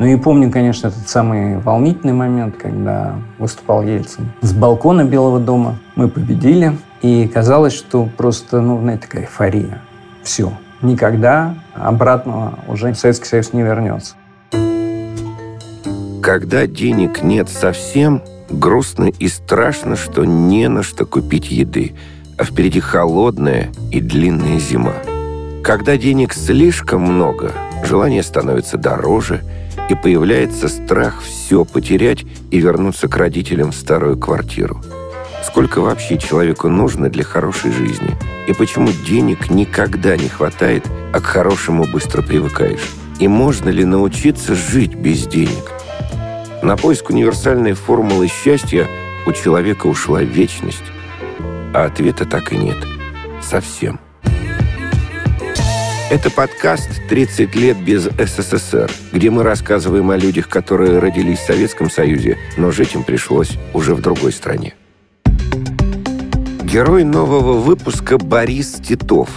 Ну и помню, конечно, этот самый волнительный момент, когда выступал Ельцин. С балкона Белого дома мы победили, и казалось, что просто, ну, знаете, такая эйфория. Все. Никогда обратного уже Советский Союз не вернется. Когда денег нет совсем, грустно и страшно, что не на что купить еды, а впереди холодная и длинная зима. Когда денег слишком много, желание становится дороже – и появляется страх все потерять и вернуться к родителям в старую квартиру. Сколько вообще человеку нужно для хорошей жизни? И почему денег никогда не хватает, а к хорошему быстро привыкаешь? И можно ли научиться жить без денег? На поиск универсальной формулы счастья у человека ушла вечность. А ответа так и нет. Совсем. Это подкаст «30 лет без СССР», где мы рассказываем о людях, которые родились в Советском Союзе, но жить им пришлось уже в другой стране. Герой нового выпуска Борис Титов,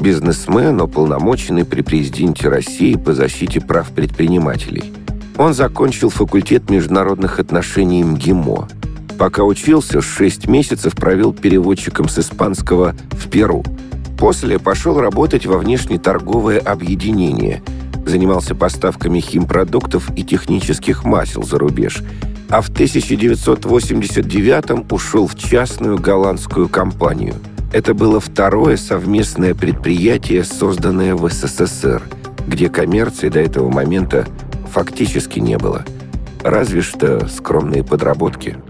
бизнесмен, уполномоченный при президенте России по защите прав предпринимателей. Он закончил факультет международных отношений МГИМО. Пока учился, 6 месяцев провел переводчиком с испанского в Перу – После пошел работать во внешнеторговое объединение. Занимался поставками химпродуктов и технических масел за рубеж. А в 1989 ушел в частную голландскую компанию. Это было второе совместное предприятие, созданное в СССР, где коммерции до этого момента фактически не было. Разве что скромные подработки –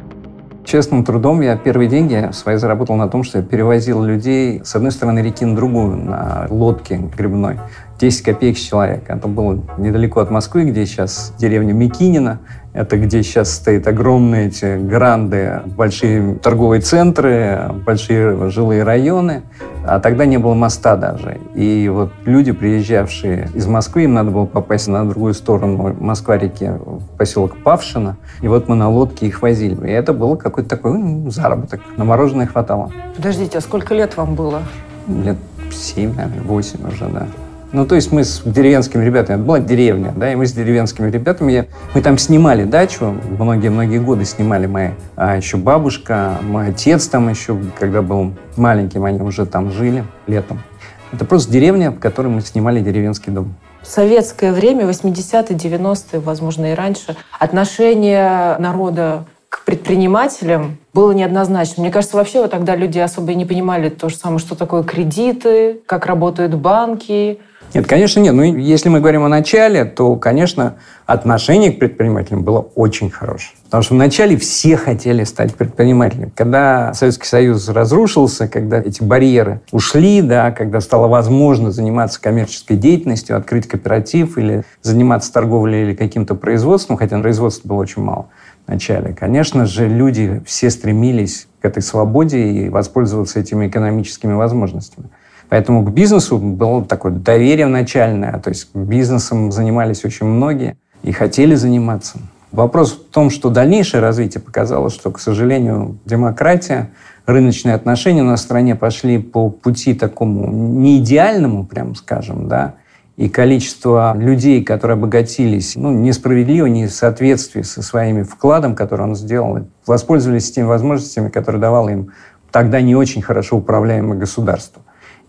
Честным трудом я первые деньги свои заработал на том, что я перевозил людей с одной стороны реки на другую на лодке грибной. 10 копеек с человека. Это было недалеко от Москвы, где сейчас деревня Микинина. Это где сейчас стоят огромные эти гранды, большие торговые центры, большие жилые районы. А тогда не было моста даже. И вот люди, приезжавшие из Москвы, им надо было попасть на другую сторону Москва-реки, в поселок Павшино. И вот мы на лодке их возили. И это было какой-то такой ну, заработок. На мороженое хватало. Подождите, а сколько лет вам было? Лет семь, наверное, восемь уже, да. Ну, то есть мы с деревенскими ребятами, это была деревня, да, и мы с деревенскими ребятами, мы там снимали дачу, многие-многие годы снимали мои, а еще бабушка, мой отец там еще, когда был маленьким, они уже там жили летом. Это просто деревня, в которой мы снимали деревенский дом. В советское время, 80-е, 90-е, возможно, и раньше, отношение народа к предпринимателям было неоднозначно. Мне кажется, вообще вот тогда люди особо и не понимали то же самое, что такое кредиты, как работают банки, нет, конечно, нет. Ну, если мы говорим о начале, то, конечно, отношение к предпринимателям было очень хорошее. Потому что вначале все хотели стать предпринимателями. Когда Советский Союз разрушился, когда эти барьеры ушли, да, когда стало возможно заниматься коммерческой деятельностью, открыть кооператив или заниматься торговлей или каким-то производством, хотя производства было очень мало в начале, конечно же, люди все стремились к этой свободе и воспользоваться этими экономическими возможностями. Поэтому к бизнесу было такое доверие начальное, то есть бизнесом занимались очень многие и хотели заниматься. Вопрос в том, что дальнейшее развитие показало, что, к сожалению, демократия, рыночные отношения на стране пошли по пути такому не идеальному, прям скажем, да, и количество людей, которые обогатились, ну, несправедливо, не в соответствии со своим вкладом, который он сделал, воспользовались теми возможностями, которые давало им тогда не очень хорошо управляемое государство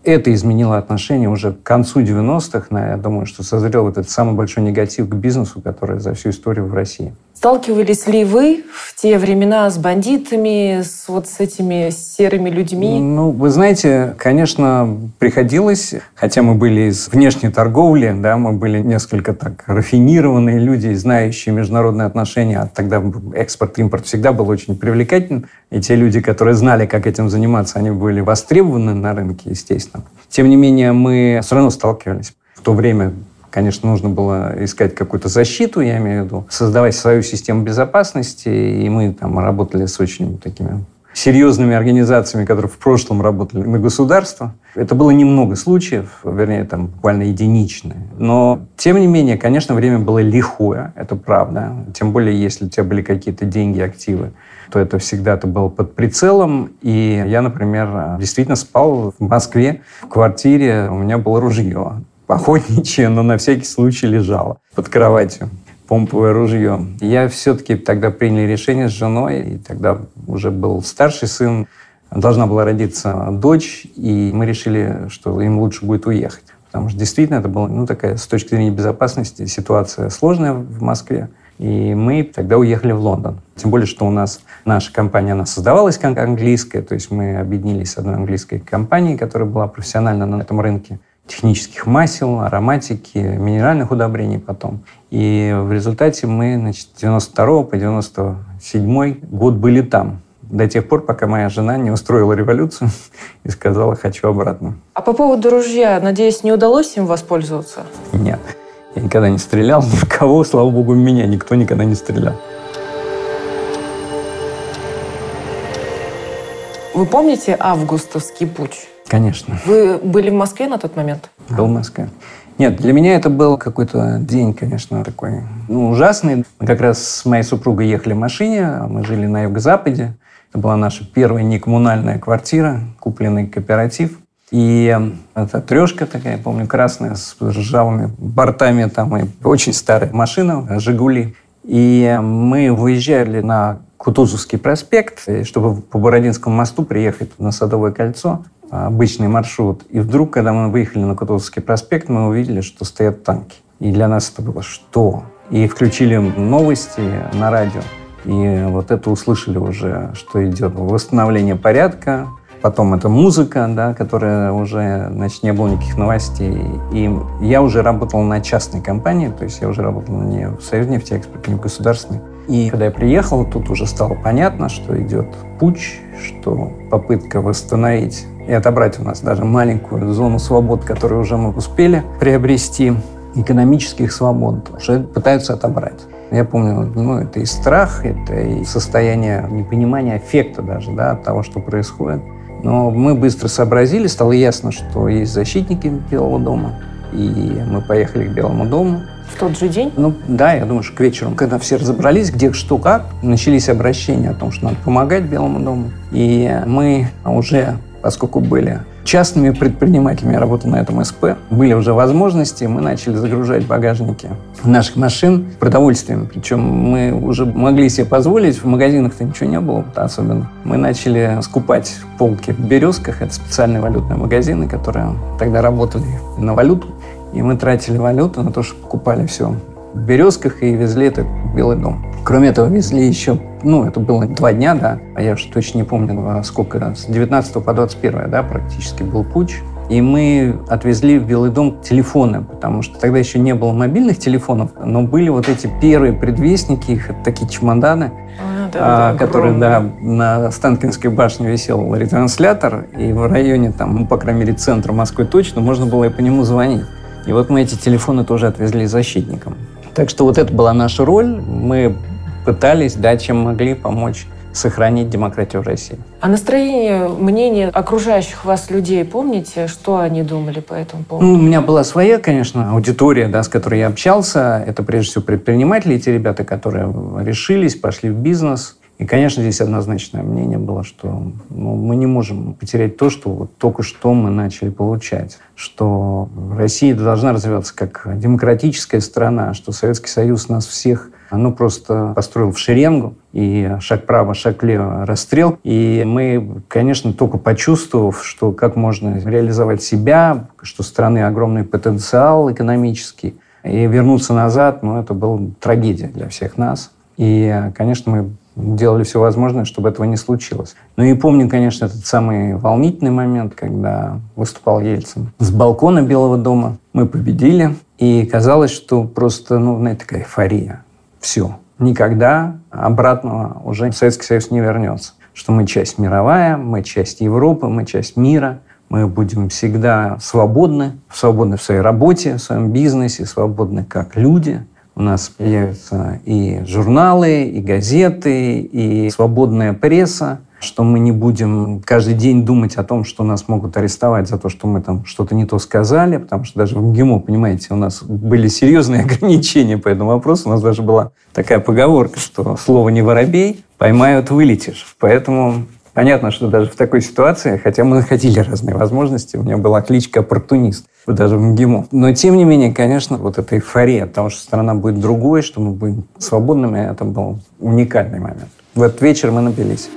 это изменило отношение уже к концу 90-х. Я думаю, что созрел этот самый большой негатив к бизнесу, который за всю историю в России. Сталкивались ли вы в те времена с бандитами, с вот с этими серыми людьми? Ну, вы знаете, конечно, приходилось, хотя мы были из внешней торговли, да, мы были несколько так рафинированные люди, знающие международные отношения, а тогда экспорт-импорт всегда был очень привлекательным, и те люди, которые знали, как этим заниматься, они были востребованы на рынке, естественно. Тем не менее, мы все равно сталкивались. В то время конечно, нужно было искать какую-то защиту, я имею в виду, создавать свою систему безопасности, и мы там работали с очень такими серьезными организациями, которые в прошлом работали на государство. Это было немного случаев, вернее, там буквально единичные. Но, тем не менее, конечно, время было лихое, это правда. Тем более, если у тебя были какие-то деньги, активы, то это всегда это было под прицелом. И я, например, действительно спал в Москве в квартире, у меня было ружье охотничье, но на всякий случай лежало под кроватью помповое ружье. Я все-таки тогда приняли решение с женой, и тогда уже был старший сын, должна была родиться дочь, и мы решили, что им лучше будет уехать. Потому что действительно это была ну, такая, с точки зрения безопасности, ситуация сложная в Москве. И мы тогда уехали в Лондон. Тем более, что у нас наша компания, она создавалась как английская, то есть мы объединились с одной английской компанией, которая была профессиональна на этом рынке технических масел, ароматики, минеральных удобрений потом. И в результате мы, значит, 92 по 97 год были там. До тех пор, пока моя жена не устроила революцию и сказала «хочу обратно». А по поводу ружья, надеюсь, не удалось им воспользоваться? Нет. Я никогда не стрелял ни в кого, слава богу, в меня никто никогда не стрелял. Вы помните августовский путь? Конечно. Вы были в Москве на тот момент? Был в Москве. Нет, для меня это был какой-то день, конечно, такой ну, ужасный. Мы как раз с моей супругой ехали в машине, а мы жили на юго-западе. Это была наша первая некоммунальная квартира, купленный кооператив. И эта трешка такая, я помню, красная, с ржавыми бортами, там и очень старая машина, «Жигули». И мы выезжали на Кутузовский проспект, чтобы по Бородинскому мосту приехать на Садовое кольцо обычный маршрут. И вдруг, когда мы выехали на Кутузовский проспект, мы увидели, что стоят танки. И для нас это было что? И включили новости на радио. И вот это услышали уже, что идет восстановление порядка, потом это музыка, да, которая уже, значит, не было никаких новостей. И я уже работал на частной компании, то есть я уже работал не в Союзнефтеэкспорте, не в государственной. И когда я приехал, тут уже стало понятно, что идет путь, что попытка восстановить и отобрать у нас даже маленькую зону свобод, которую уже мы успели приобрести, экономических свобод, уже пытаются отобрать. Я помню, ну, это и страх, это и состояние непонимания, эффекта даже, да, от того, что происходит. Но мы быстро сообразили, стало ясно, что есть защитники Белого дома, и мы поехали к Белому дому. В тот же день? Ну, да, я думаю, что к вечеру, когда все разобрались, где, что, как, начались обращения о том, что надо помогать Белому дому. И мы уже поскольку были частными предпринимателями, я работал на этом СП, были уже возможности, мы начали загружать багажники наших машин продовольствием. Причем мы уже могли себе позволить, в магазинах-то ничего не было особенно. Мы начали скупать полки в «Березках», это специальные валютные магазины, которые тогда работали на валюту. И мы тратили валюту на то, что покупали все «Березках» и везли это в Белый дом. Кроме этого, везли еще, ну, это было два дня, да, а я уже точно не помню, сколько раз, с 19 по 21, да, практически был путь. И мы отвезли в Белый дом телефоны, потому что тогда еще не было мобильных телефонов, но были вот эти первые предвестники, их такие чемоданы, а, да, а, да, которые, да, на Станкинской башне висел ретранслятор, и в районе, там, ну, по крайней мере, центра Москвы точно, можно было и по нему звонить. И вот мы эти телефоны тоже отвезли защитникам. Так что вот это была наша роль. Мы пытались, да, чем могли помочь сохранить демократию в России. А настроение, мнение окружающих вас людей, помните, что они думали по этому поводу? Ну, у меня была своя, конечно, аудитория, да, с которой я общался. Это прежде всего предприниматели, те ребята, которые решились, пошли в бизнес. И, конечно, здесь однозначное мнение было, что ну, мы не можем потерять то, что вот только что мы начали получать. Что Россия должна развиваться как демократическая страна, что Советский Союз нас всех ну, просто построил в шеренгу, и шаг право, шаг лево, расстрел. И мы, конечно, только почувствовав, что как можно реализовать себя, что страны огромный потенциал экономический, и вернуться назад, ну, это была трагедия для всех нас. И, конечно, мы делали все возможное, чтобы этого не случилось. Ну и помню, конечно, этот самый волнительный момент, когда выступал Ельцин с балкона Белого дома. Мы победили, и казалось, что просто, ну, знаете, такая эйфория. Все. Никогда обратного уже Советский Союз не вернется. Что мы часть мировая, мы часть Европы, мы часть мира, мы будем всегда свободны, свободны в своей работе, в своем бизнесе, свободны как люди. У нас появятся и журналы, и газеты, и свободная пресса, что мы не будем каждый день думать о том, что нас могут арестовать за то, что мы там что-то не то сказали, потому что даже в МГИМО, понимаете, у нас были серьезные ограничения по этому вопросу. У нас даже была такая поговорка, что слово не воробей, поймают, вылетишь. Поэтому Понятно, что даже в такой ситуации, хотя мы находили разные возможности, у меня была кличка «Оппортунист», даже в МГИМО. Но, тем не менее, конечно, вот эта эйфория того, что страна будет другой, что мы будем свободными, это был уникальный момент. В этот вечер мы напились.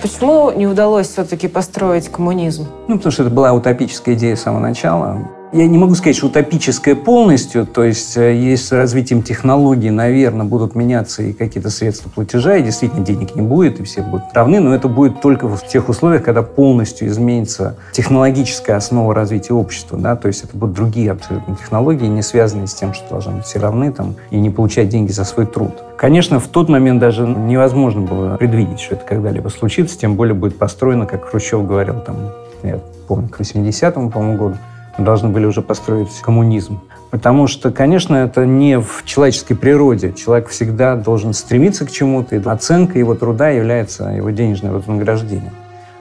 Почему не удалось все-таки построить коммунизм? Ну, потому что это была утопическая идея с самого начала. Я не могу сказать, что утопическое полностью, то есть э, есть с развитием технологий, наверное, будут меняться и какие-то средства платежа, и действительно денег не будет, и все будут равны, но это будет только в тех условиях, когда полностью изменится технологическая основа развития общества, да, то есть это будут другие абсолютно технологии, не связанные с тем, что должны быть все равны там, и не получать деньги за свой труд. Конечно, в тот момент даже невозможно было предвидеть, что это когда-либо случится, тем более будет построено, как Хрущев говорил, там, я помню, к 80-му, по-моему, году, должны были уже построить коммунизм. Потому что, конечно, это не в человеческой природе. Человек всегда должен стремиться к чему-то, и оценка его труда является его денежное вознаграждение.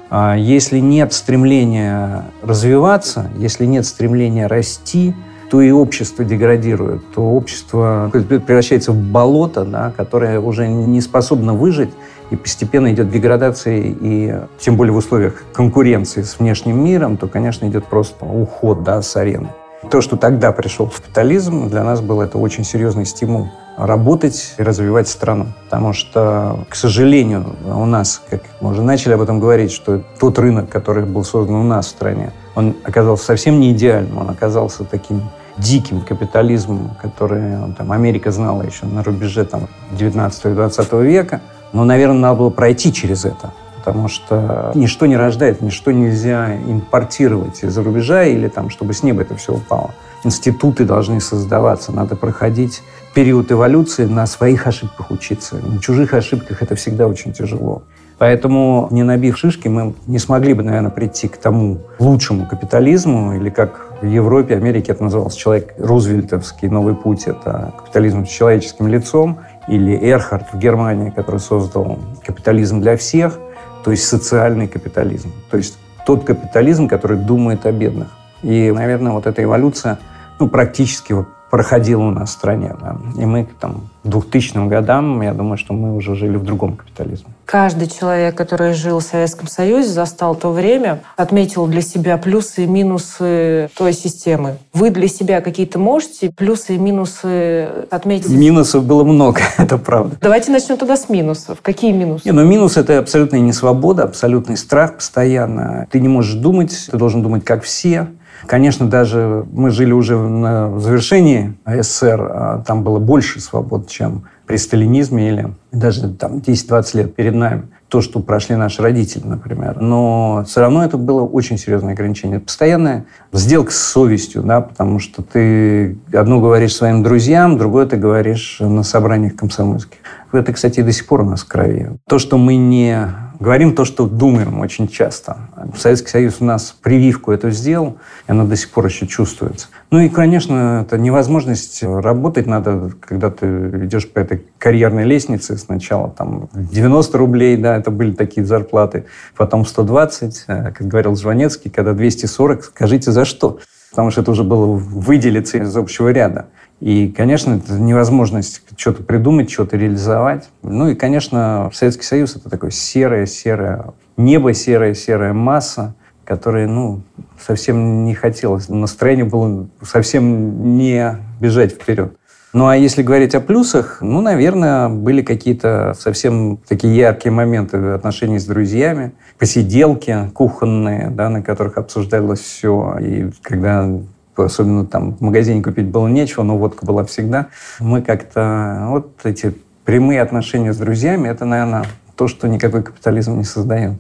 А если нет стремления развиваться, если нет стремления расти, то и общество деградирует, то общество превращается в болото, да, которое уже не способно выжить, и постепенно идет деградация, и тем более в условиях конкуренции с внешним миром, то, конечно, идет просто уход да, с арены. То, что тогда пришел капитализм, для нас был это очень серьезный стимул работать и развивать страну. Потому что, к сожалению, у нас, как мы уже начали об этом говорить, что тот рынок, который был создан у нас в стране, он оказался совсем не идеальным, он оказался таким диким капитализмом, который там, Америка знала еще на рубеже там, 19 и 20 века. Но, наверное, надо было пройти через это, потому что ничто не рождает, ничто нельзя импортировать из-за рубежа или там, чтобы с неба это все упало. Институты должны создаваться, надо проходить период эволюции, на своих ошибках учиться. На чужих ошибках это всегда очень тяжело. Поэтому, не набив шишки, мы не смогли бы, наверное, прийти к тому лучшему капитализму, или как в Европе, Америке это называлось человек Рузвельтовский новый путь, это капитализм с человеческим лицом, или Эрхард в Германии, который создал капитализм для всех, то есть социальный капитализм, то есть тот капитализм, который думает о бедных. И, наверное, вот эта эволюция ну, практически вот проходила у нас в стране. Да. И мы там, к 2000 годам, я думаю, что мы уже жили в другом капитализме. Каждый человек, который жил в Советском Союзе, застал то время, отметил для себя плюсы и минусы той системы. Вы для себя какие-то можете плюсы и минусы отметить? Минусов было много, это правда. Давайте начнем тогда с минусов. Какие минусы? Не, ну минус – это абсолютная несвобода, абсолютный страх постоянно. Ты не можешь думать, ты должен думать как все. Конечно, даже мы жили уже на завершении СССР, а там было больше свобод, чем при сталинизме или даже там 10-20 лет перед нами. То, что прошли наши родители, например. Но все равно это было очень серьезное ограничение. Это постоянная сделка с совестью, да, потому что ты одно говоришь своим друзьям, другое ты говоришь на собраниях комсомольских. Это, кстати, до сих пор у нас в крови. То, что мы не говорим то, что думаем очень часто. Советский Союз у нас прививку эту сделал, и она до сих пор еще чувствуется. Ну и, конечно, это невозможность работать надо, когда ты идешь по этой карьерной лестнице. Сначала там 90 рублей, да, это были такие зарплаты, потом 120, э, как говорил Жванецкий, когда 240, скажите за что? Потому что это уже было выделиться из общего ряда. И, конечно, это невозможность что-то придумать, что-то реализовать. Ну и, конечно, Советский Союз — это такое серое-серое небо, серая-серая масса, которая, ну, совсем не хотелось. Настроение было совсем не бежать вперед. Ну, а если говорить о плюсах, ну, наверное, были какие-то совсем такие яркие моменты отношений с друзьями, посиделки кухонные, да, на которых обсуждалось все. И когда особенно там в магазине купить было нечего, но водка была всегда. Мы как-то вот эти прямые отношения с друзьями, это, наверное, то, что никакой капитализм не создает.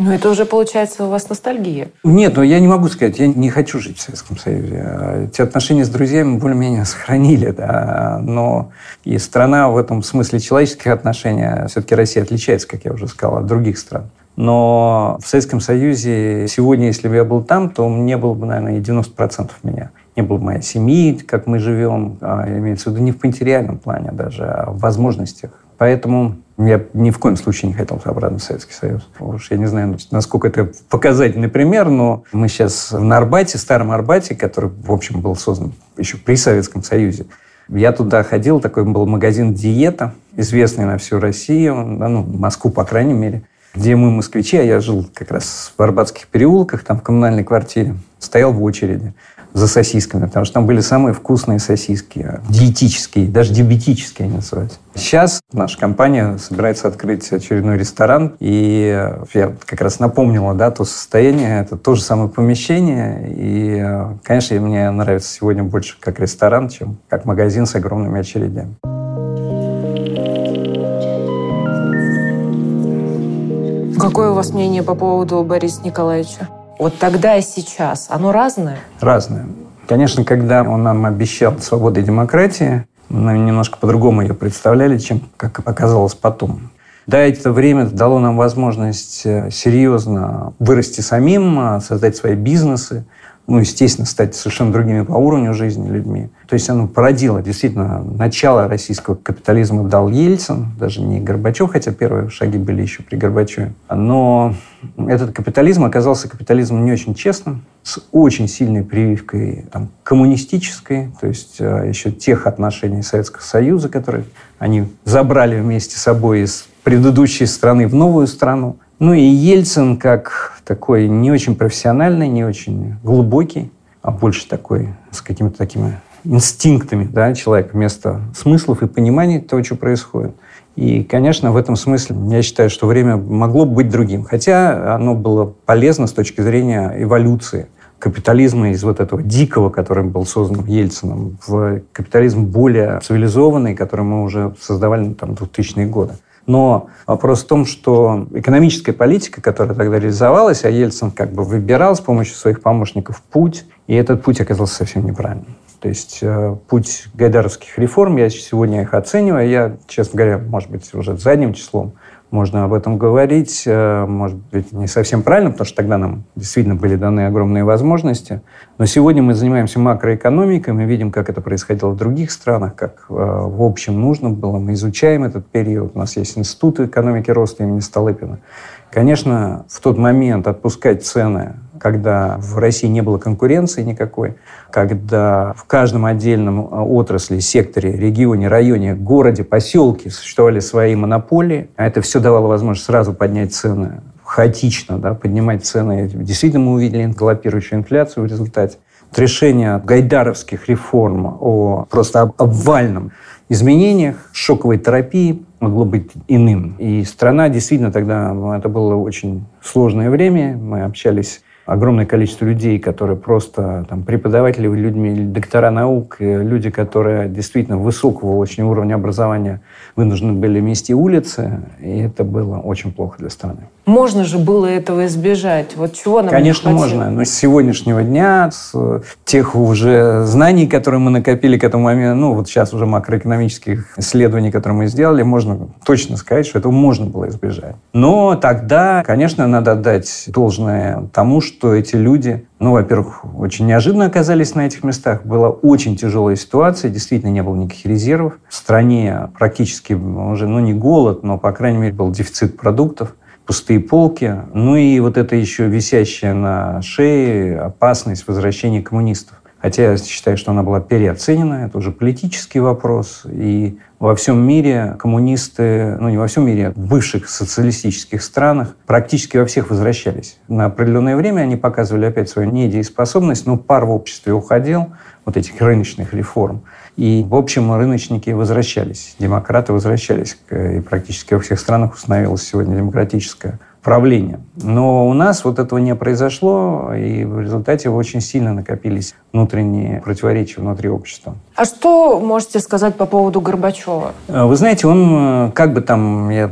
Ну, это уже, получается, у вас ностальгия. Нет, но я не могу сказать, я не хочу жить в Советском Союзе. Те отношения с друзьями более-менее сохранили, да, но и страна в этом смысле человеческих отношений, все-таки Россия отличается, как я уже сказал, от других стран. Но в Советском Союзе сегодня, если бы я был там, то мне было бы, наверное, и 90% меня. Не было бы моей семьи, как мы живем, а, имеется в виду не в материальном плане даже, а в возможностях. Поэтому я ни в коем случае не хотел обратно в Советский Союз. Уж я не знаю, насколько это показательный пример, но мы сейчас в Арбате, старом Арбате, который, в общем, был создан еще при Советском Союзе. Я туда ходил, такой был магазин «Диета», известный на всю Россию, ну, Москву, по крайней мере, где мы, москвичи, а я жил как раз в Арбатских переулках, там в коммунальной квартире, стоял в очереди за сосисками, потому что там были самые вкусные сосиски, диетические, даже диабетические они называются. Сейчас наша компания собирается открыть очередной ресторан, и я как раз напомнила, да, то состояние, это то же самое помещение, и, конечно, мне нравится сегодня больше как ресторан, чем как магазин с огромными очередями. Какое у вас мнение по поводу Бориса Николаевича? Вот тогда и сейчас. Оно разное? Разное. Конечно, когда он нам обещал свободу и демократии, мы немножко по-другому ее представляли, чем как оказалось потом. Да, это время дало нам возможность э, серьезно вырасти самим, э, создать свои бизнесы, ну, естественно, стать совершенно другими по уровню жизни людьми. То есть оно породило действительно начало российского капитализма дал Ельцин, даже не Горбачев, хотя первые шаги были еще при Горбачеве. Но этот капитализм оказался капитализмом не очень честным, с очень сильной прививкой там, коммунистической, то есть э, еще тех отношений Советского Союза, которые они забрали вместе с собой из предыдущей страны в новую страну. Ну и Ельцин как такой не очень профессиональный, не очень глубокий, а больше такой с какими-то такими инстинктами да, человек вместо смыслов и понимания того, что происходит. И, конечно, в этом смысле я считаю, что время могло быть другим. Хотя оно было полезно с точки зрения эволюции капитализма из вот этого дикого, который был создан Ельцином, в капитализм более цивилизованный, который мы уже создавали ну, там, 2000-е годы. Но вопрос в том, что экономическая политика, которая тогда реализовалась, а Ельцин как бы выбирал с помощью своих помощников путь, и этот путь оказался совсем неправильным. То есть э, путь гайдаровских реформ, я сегодня их оцениваю, я, честно говоря, может быть, уже задним числом можно об этом говорить, э, может быть, не совсем правильно, потому что тогда нам действительно были даны огромные возможности. Но сегодня мы занимаемся макроэкономикой, мы видим, как это происходило в других странах, как э, в общем нужно было. Мы изучаем этот период. У нас есть Институт экономики роста имени Столыпина. Конечно, в тот момент отпускать цены когда в России не было конкуренции никакой, когда в каждом отдельном а, отрасли, секторе, регионе, районе, городе, поселке существовали свои монополии, а это все давало возможность сразу поднять цены хаотично, да, поднимать цены. Действительно, мы увидели галопирующую инфляцию в результате. Вот решение гайдаровских реформ о просто обвальном изменениях, шоковой терапии могло быть иным. И страна действительно тогда, это было очень сложное время, мы общались огромное количество людей, которые просто там, преподаватели, людьми, доктора наук, люди, которые действительно высокого очень уровня образования вынуждены были мести улицы, и это было очень плохо для страны. Можно же было этого избежать. Вот чего нам Конечно, можно. Но с сегодняшнего дня, с тех уже знаний, которые мы накопили к этому моменту, ну, вот сейчас уже макроэкономических исследований, которые мы сделали, можно точно сказать, что этого можно было избежать. Но тогда, конечно, надо отдать должное тому, что эти люди, ну, во-первых, очень неожиданно оказались на этих местах. Была очень тяжелая ситуация, действительно не было никаких резервов. В стране практически уже, ну, не голод, но, по крайней мере, был дефицит продуктов пустые полки. Ну и вот это еще висящая на шее опасность возвращения коммунистов. Хотя я считаю, что она была переоценена, это уже политический вопрос. И во всем мире коммунисты, ну не во всем мире, в бывших социалистических странах практически во всех возвращались. На определенное время они показывали опять свою недееспособность, но пар в обществе уходил, вот этих рыночных реформ. И, в общем, рыночники возвращались, демократы возвращались. И практически во всех странах установилась сегодня демократическая правления. Но у нас вот этого не произошло, и в результате очень сильно накопились внутренние противоречия внутри общества. А что можете сказать по поводу Горбачева? Э, вы знаете, он, э, как бы там, я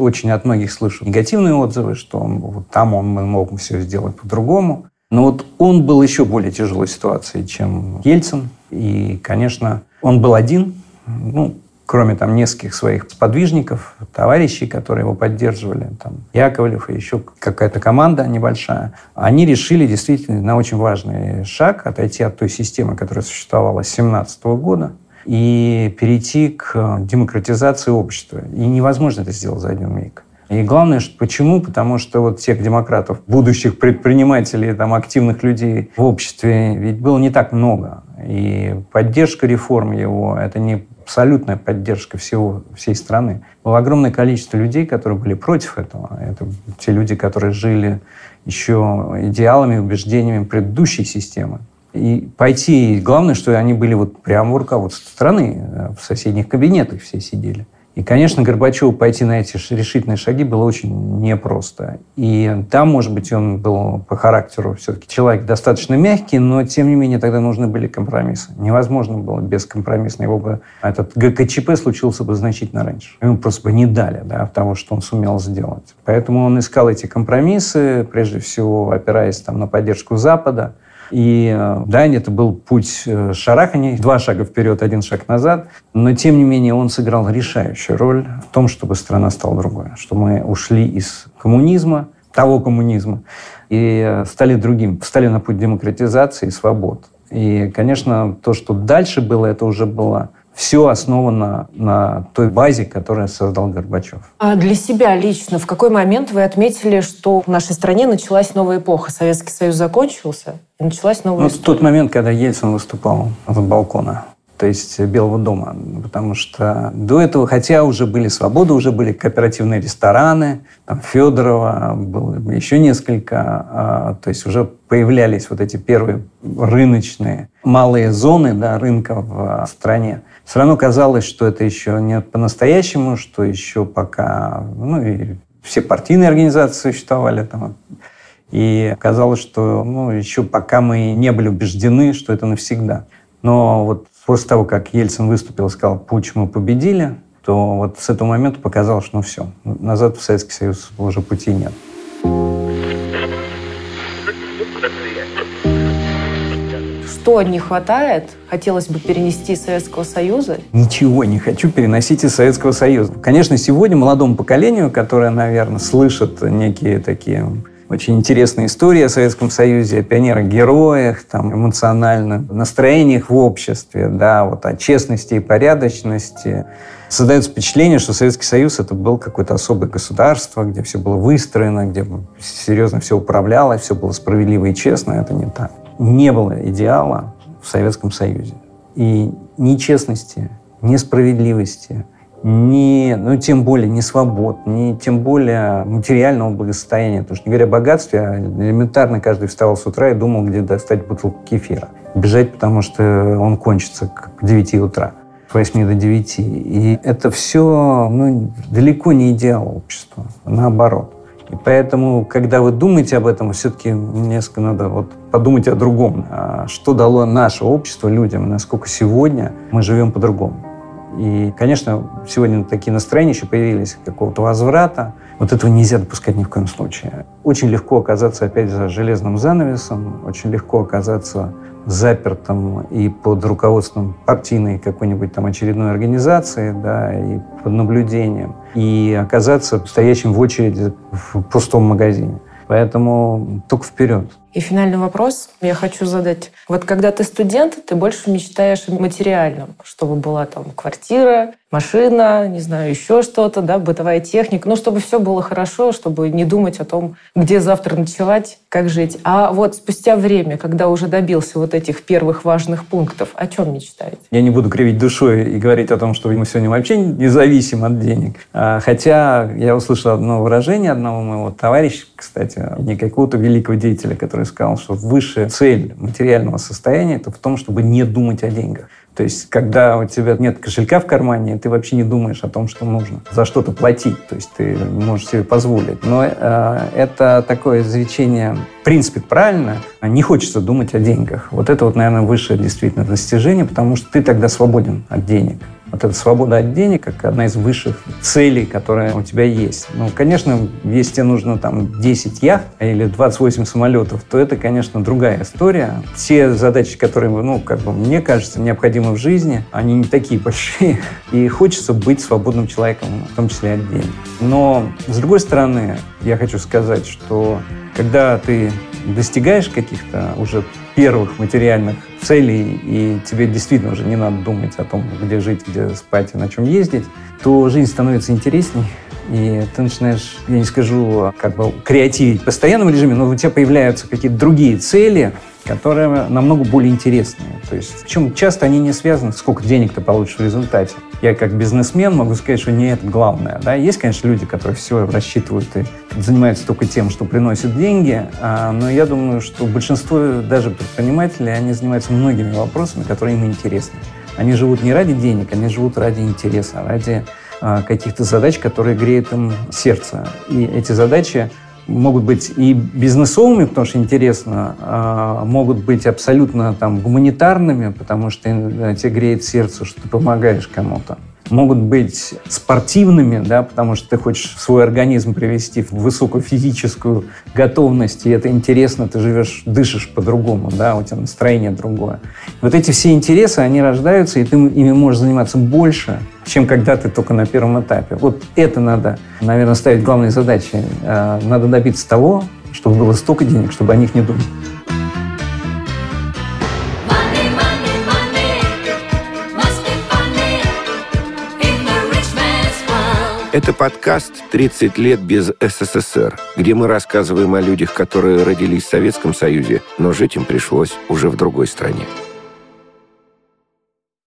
очень от многих слышу негативные отзывы, что он, вот там он мог все сделать по-другому. Но вот он был еще более тяжелой ситуации, чем Ельцин. И, конечно, он был один. Ну, кроме там нескольких своих сподвижников, товарищей, которые его поддерживали, там Яковлев и еще какая-то команда небольшая, они решили действительно на очень важный шаг отойти от той системы, которая существовала с 17 года, и перейти к демократизации общества. И невозможно это сделать за один миг. И главное, что, почему? Потому что вот тех демократов, будущих предпринимателей, там, активных людей в обществе ведь было не так много. И поддержка реформ его – это не абсолютная поддержка всего, всей страны. Было огромное количество людей, которые были против этого. Это те люди, которые жили еще идеалами, убеждениями предыдущей системы. И пойти, главное, что они были вот прямо в руководстве страны, э, в соседних кабинетах все сидели. И, конечно, Горбачеву пойти на эти решительные шаги было очень непросто. И там, может быть, он был по характеру все-таки человек достаточно мягкий, но, тем не менее, тогда нужны были компромиссы. Невозможно было без компромисса. Его бы, этот ГКЧП случился бы значительно раньше. Ему просто бы не дали да, того, что он сумел сделать. Поэтому он искал эти компромиссы, прежде всего опираясь там, на поддержку Запада. И э, да, это был путь э, шараханий, два шага вперед, один шаг назад. Но, тем не менее, он сыграл решающую роль в том, чтобы страна стала другой. Что мы ушли из коммунизма, того коммунизма, и э, стали другим, стали на путь демократизации и свобод. И, конечно, то, что дальше было, это уже было все основано на той базе, которую создал Горбачев. А для себя лично в какой момент вы отметили, что в нашей стране началась новая эпоха? Советский Союз закончился, и началась новая ну, история? В тот момент, когда Ельцин выступал с балкона то есть Белого дома. Потому что до этого, хотя уже были свободы, уже были кооперативные рестораны, там Федорова, было еще несколько, а, то есть уже появлялись вот эти первые рыночные малые зоны да, рынка в стране. Все равно казалось, что это еще не по-настоящему, что еще пока... Ну, и все партийные организации существовали там. И казалось, что ну, еще пока мы не были убеждены, что это навсегда. Но вот После того, как Ельцин выступил и сказал, путь мы победили, то вот с этого момента показалось, что ну все, назад в Советский Союз уже пути нет. Что не хватает, хотелось бы перенести из Советского Союза? Ничего не хочу переносить из Советского Союза. Конечно, сегодня молодому поколению, которое, наверное, слышит некие такие очень интересная история о Советском Союзе, о пионерах-героях, там, эмоциональном настроениях в обществе, да, вот о честности и порядочности. Создается впечатление, что Советский Союз это был какое-то особое государство, где все было выстроено, где серьезно все управлялось, все было справедливо и честно. Это не так. Не было идеала в Советском Союзе. И ни честности, ни ни, ну, тем более не свобод, ни тем более материального благосостояния. Потому что, не говоря о богатстве, а элементарно каждый вставал с утра и думал, где достать бутылку кефира. Бежать, потому что он кончится к 9 утра, с 8 до 9. И это все ну, далеко не идеал общества, наоборот. И поэтому, когда вы думаете об этом, все-таки несколько надо вот подумать о другом. А что дало наше общество людям, насколько сегодня мы живем по-другому. И, конечно, сегодня такие настроения еще появились какого-то возврата. Вот этого нельзя допускать ни в коем случае. Очень легко оказаться опять за железным занавесом, очень легко оказаться запертым и под руководством партийной какой-нибудь там очередной организации, да, и под наблюдением, и оказаться стоящим в очереди в пустом магазине. Поэтому только вперед. И финальный вопрос я хочу задать. Вот когда ты студент, ты больше мечтаешь о материальном, чтобы была там квартира, машина, не знаю, еще что-то, да, бытовая техника, ну, чтобы все было хорошо, чтобы не думать о том, где завтра ночевать, как жить. А вот спустя время, когда уже добился вот этих первых важных пунктов, о чем мечтаете? Я не буду кривить душой и говорить о том, что мы сегодня вообще не зависим от денег. А, хотя я услышал одно выражение одного моего товарища, кстати, не какого-то великого деятеля, который который сказал, что высшая цель материального состояния – это в том, чтобы не думать о деньгах. То есть, когда у тебя нет кошелька в кармане, ты вообще не думаешь о том, что нужно за что-то платить. То есть, ты не можешь себе позволить. Но э, это такое изречение, в принципе, правильно. Не хочется думать о деньгах. Вот это вот, наверное, высшее действительно достижение, потому что ты тогда свободен от денег. Вот эта свобода от денег, как одна из высших целей, которая у тебя есть. Ну, конечно, если тебе нужно там 10 яхт или 28 самолетов, то это, конечно, другая история. Все задачи, которые, ну, как бы мне кажется, необходимы в жизни, они не такие большие. И хочется быть свободным человеком, в том числе от денег. Но, с другой стороны, я хочу сказать, что когда ты достигаешь каких-то уже первых материальных целей, и тебе действительно уже не надо думать о том, где жить, где спать и на чем ездить, то жизнь становится интересней, и ты начинаешь, я не скажу, как бы креативить в постоянном режиме, но у тебя появляются какие-то другие цели, которые намного более интересные. То есть, причем часто они не связаны, сколько денег ты получишь в результате. Я как бизнесмен могу сказать, что не это главное. Да? Есть, конечно, люди, которые все рассчитывают и занимаются только тем, что приносит деньги, а, но я думаю, что большинство даже предпринимателей, они занимаются многими вопросами, которые им интересны. Они живут не ради денег, они живут ради интереса, ради каких-то задач, которые греют им сердце. И эти задачи могут быть и бизнесовыми, потому что интересно, а могут быть абсолютно там гуманитарными, потому что э, тебе греет сердце, что ты помогаешь кому-то могут быть спортивными, да, потому что ты хочешь свой организм привести в высокую физическую готовность, и это интересно, ты живешь, дышишь по-другому, да, у тебя настроение другое. Вот эти все интересы, они рождаются, и ты ими можешь заниматься больше, чем когда ты только на первом этапе. Вот это надо, наверное, ставить главной задачей. Э, надо добиться того, чтобы было столько денег, чтобы о них не думать. Это подкаст «30 лет без СССР», где мы рассказываем о людях, которые родились в Советском Союзе, но жить им пришлось уже в другой стране.